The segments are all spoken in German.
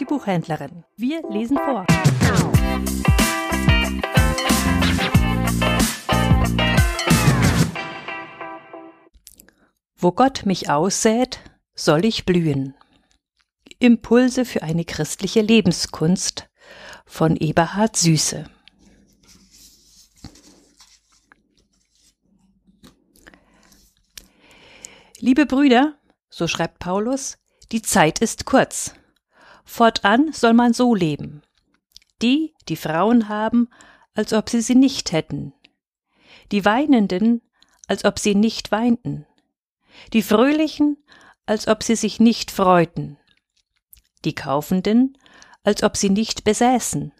die Buchhändlerin. Wir lesen vor. Wo Gott mich aussät, soll ich blühen. Impulse für eine christliche Lebenskunst von Eberhard Süße. Liebe Brüder, so schreibt Paulus, die Zeit ist kurz. Fortan soll man so leben. Die, die Frauen haben, als ob sie sie nicht hätten. Die Weinenden, als ob sie nicht weinten. Die Fröhlichen, als ob sie sich nicht freuten. Die Kaufenden, als ob sie nicht besäßen.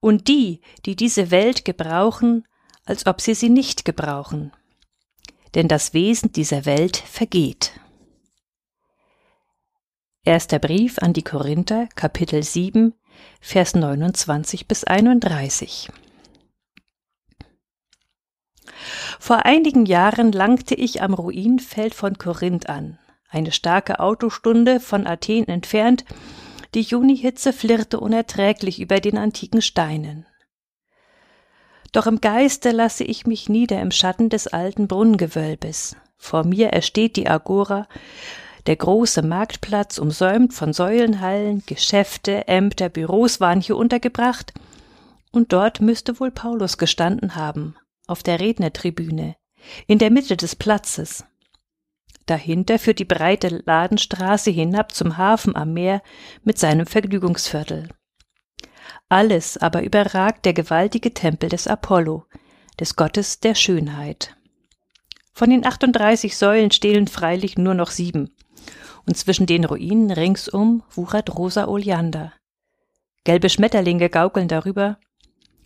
Und die, die diese Welt gebrauchen, als ob sie sie nicht gebrauchen denn das Wesen dieser Welt vergeht. Erster Brief an die Korinther, Kapitel 7, Vers 29 bis 31. Vor einigen Jahren langte ich am Ruinfeld von Korinth an, eine starke Autostunde von Athen entfernt, die Junihitze flirrte unerträglich über den antiken Steinen. Doch im Geiste lasse ich mich nieder im Schatten des alten Brunnengewölbes. Vor mir ersteht die Agora, der große Marktplatz, umsäumt von Säulenhallen, Geschäfte, Ämter, Büros waren hier untergebracht, und dort müsste wohl Paulus gestanden haben, auf der Rednertribüne, in der Mitte des Platzes. Dahinter führt die breite Ladenstraße hinab zum Hafen am Meer mit seinem Vergnügungsviertel. Alles aber überragt der gewaltige Tempel des Apollo, des Gottes der Schönheit. Von den 38 Säulen stehlen freilich nur noch sieben, und zwischen den Ruinen ringsum wuchert rosa Oleander. Gelbe Schmetterlinge gaukeln darüber,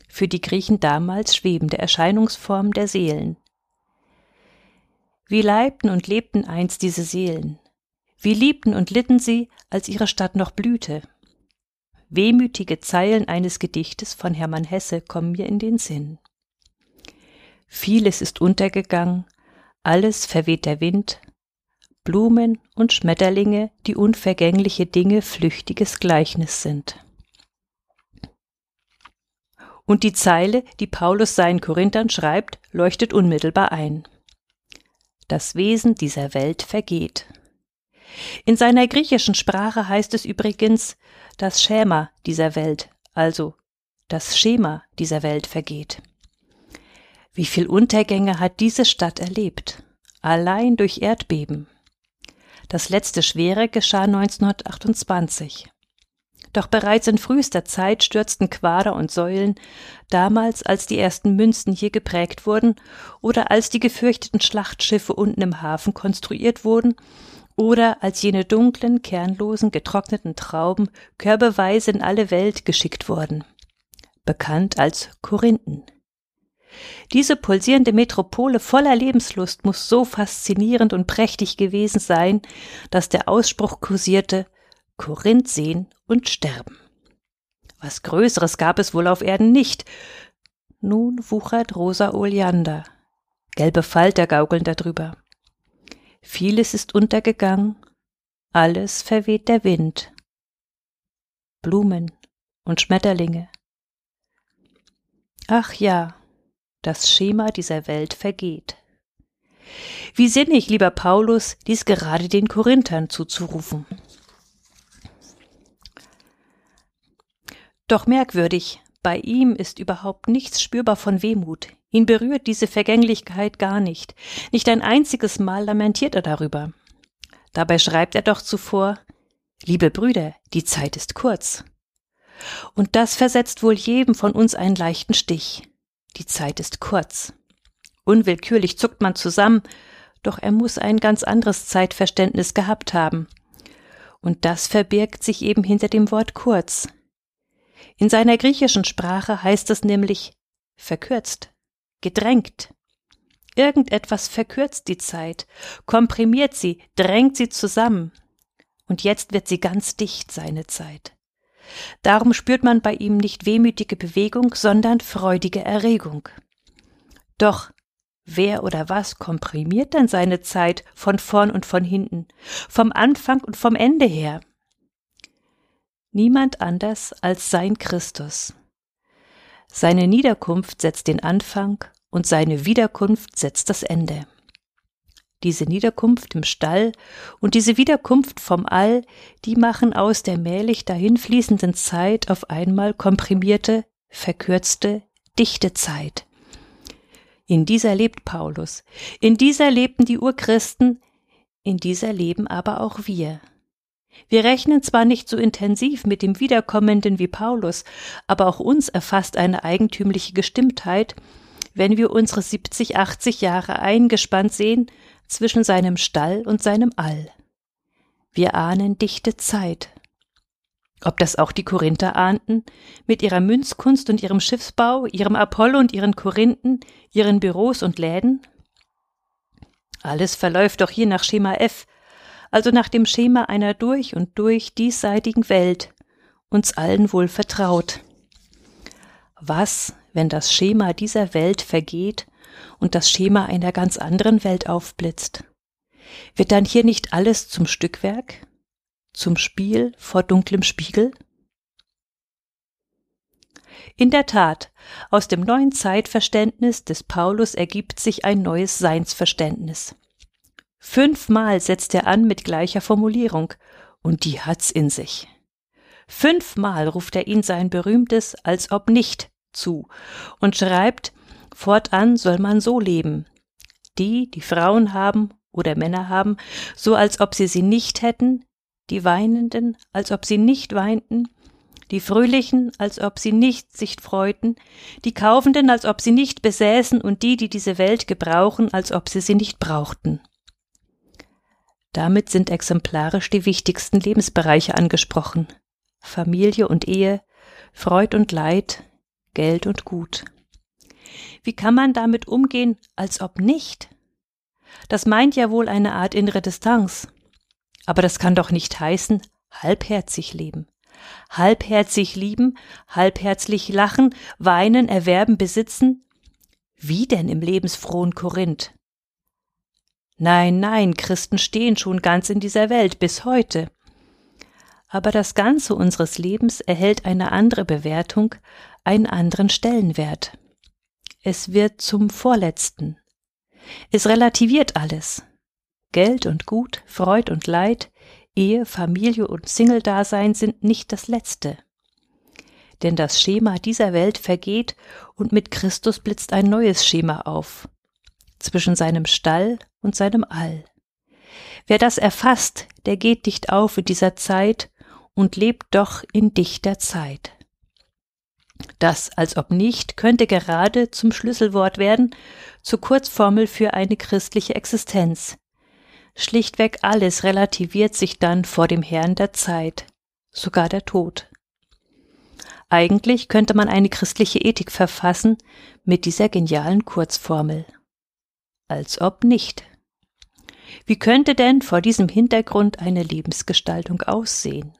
für die Griechen damals schwebende Erscheinungsform der Seelen. Wie leibten und lebten einst diese Seelen? Wie liebten und litten sie, als ihre Stadt noch blühte? Wehmütige Zeilen eines Gedichtes von Hermann Hesse kommen mir in den Sinn. Vieles ist untergegangen, alles verweht der Wind, Blumen und Schmetterlinge, die unvergängliche Dinge flüchtiges Gleichnis sind. Und die Zeile, die Paulus seinen Korinthern schreibt, leuchtet unmittelbar ein. Das Wesen dieser Welt vergeht. In seiner griechischen Sprache heißt es übrigens, das Schema dieser Welt, also das Schema dieser Welt vergeht. Wie viel Untergänge hat diese Stadt erlebt? Allein durch Erdbeben. Das letzte schwere geschah 1928. Doch bereits in frühester Zeit stürzten Quader und Säulen, damals als die ersten Münzen hier geprägt wurden oder als die gefürchteten Schlachtschiffe unten im Hafen konstruiert wurden oder als jene dunklen, kernlosen, getrockneten Trauben körbeweise in alle Welt geschickt wurden, bekannt als Korinthen. Diese pulsierende Metropole voller Lebenslust muss so faszinierend und prächtig gewesen sein, dass der Ausspruch kursierte Korinth sehen und sterben. Was Größeres gab es wohl auf Erden nicht. Nun wuchert rosa Oleander, gelbe Falter gaukeln darüber. Vieles ist untergegangen, alles verweht der Wind. Blumen und Schmetterlinge. Ach ja, das Schema dieser Welt vergeht. Wie sinnig, lieber Paulus, dies gerade den Korinthern zuzurufen. Doch merkwürdig, bei ihm ist überhaupt nichts spürbar von Wehmut. Ihn berührt diese Vergänglichkeit gar nicht. Nicht ein einziges Mal lamentiert er darüber. Dabei schreibt er doch zuvor Liebe Brüder, die Zeit ist kurz. Und das versetzt wohl jedem von uns einen leichten Stich. Die Zeit ist kurz. Unwillkürlich zuckt man zusammen, doch er muss ein ganz anderes Zeitverständnis gehabt haben. Und das verbirgt sich eben hinter dem Wort kurz. In seiner griechischen Sprache heißt es nämlich verkürzt, gedrängt. Irgendetwas verkürzt die Zeit, komprimiert sie, drängt sie zusammen. Und jetzt wird sie ganz dicht, seine Zeit. Darum spürt man bei ihm nicht wehmütige Bewegung, sondern freudige Erregung. Doch wer oder was komprimiert denn seine Zeit von vorn und von hinten, vom Anfang und vom Ende her? Niemand anders als sein Christus. Seine Niederkunft setzt den Anfang und seine Wiederkunft setzt das Ende. Diese Niederkunft im Stall und diese Wiederkunft vom All, die machen aus der mählich dahinfließenden Zeit auf einmal komprimierte, verkürzte, dichte Zeit. In dieser lebt Paulus, in dieser lebten die Urchristen, in dieser leben aber auch wir. Wir rechnen zwar nicht so intensiv mit dem Wiederkommenden wie Paulus, aber auch uns erfasst eine eigentümliche Gestimmtheit, wenn wir unsere 70, 80 Jahre eingespannt sehen zwischen seinem Stall und seinem All. Wir ahnen dichte Zeit. Ob das auch die Korinther ahnten, mit ihrer Münzkunst und ihrem Schiffsbau, ihrem Apollo und ihren Korinthen, ihren Büros und Läden? Alles verläuft doch hier nach Schema F, also nach dem Schema einer durch und durch diesseitigen Welt, uns allen wohl vertraut. Was, wenn das Schema dieser Welt vergeht und das Schema einer ganz anderen Welt aufblitzt? Wird dann hier nicht alles zum Stückwerk, zum Spiel vor dunklem Spiegel? In der Tat, aus dem neuen Zeitverständnis des Paulus ergibt sich ein neues Seinsverständnis. Fünfmal setzt er an mit gleicher Formulierung, und die hat's in sich. Fünfmal ruft er ihn sein berühmtes als ob nicht zu und schreibt, fortan soll man so leben. Die, die Frauen haben oder Männer haben, so als ob sie sie nicht hätten, die Weinenden, als ob sie nicht weinten, die Fröhlichen, als ob sie nicht sich freuten, die Kaufenden, als ob sie nicht besäßen und die, die diese Welt gebrauchen, als ob sie sie nicht brauchten. Damit sind exemplarisch die wichtigsten Lebensbereiche angesprochen. Familie und Ehe, Freud und Leid, Geld und Gut. Wie kann man damit umgehen, als ob nicht? Das meint ja wohl eine Art innere Distanz. Aber das kann doch nicht heißen, halbherzig leben. Halbherzig lieben, halbherzig lachen, weinen, erwerben, besitzen? Wie denn im lebensfrohen Korinth? Nein, nein, Christen stehen schon ganz in dieser Welt bis heute. Aber das Ganze unseres Lebens erhält eine andere Bewertung, einen anderen Stellenwert. Es wird zum Vorletzten. Es relativiert alles. Geld und Gut, Freud und Leid, Ehe, Familie und Single-Dasein sind nicht das Letzte. Denn das Schema dieser Welt vergeht und mit Christus blitzt ein neues Schema auf. Zwischen seinem Stall und seinem All. Wer das erfasst, der geht dicht auf in dieser Zeit und lebt doch in dichter Zeit. Das als ob nicht könnte gerade zum Schlüsselwort werden, zur Kurzformel für eine christliche Existenz. Schlichtweg alles relativiert sich dann vor dem Herrn der Zeit, sogar der Tod. Eigentlich könnte man eine christliche Ethik verfassen mit dieser genialen Kurzformel. Als ob nicht. Wie könnte denn vor diesem Hintergrund eine Lebensgestaltung aussehen?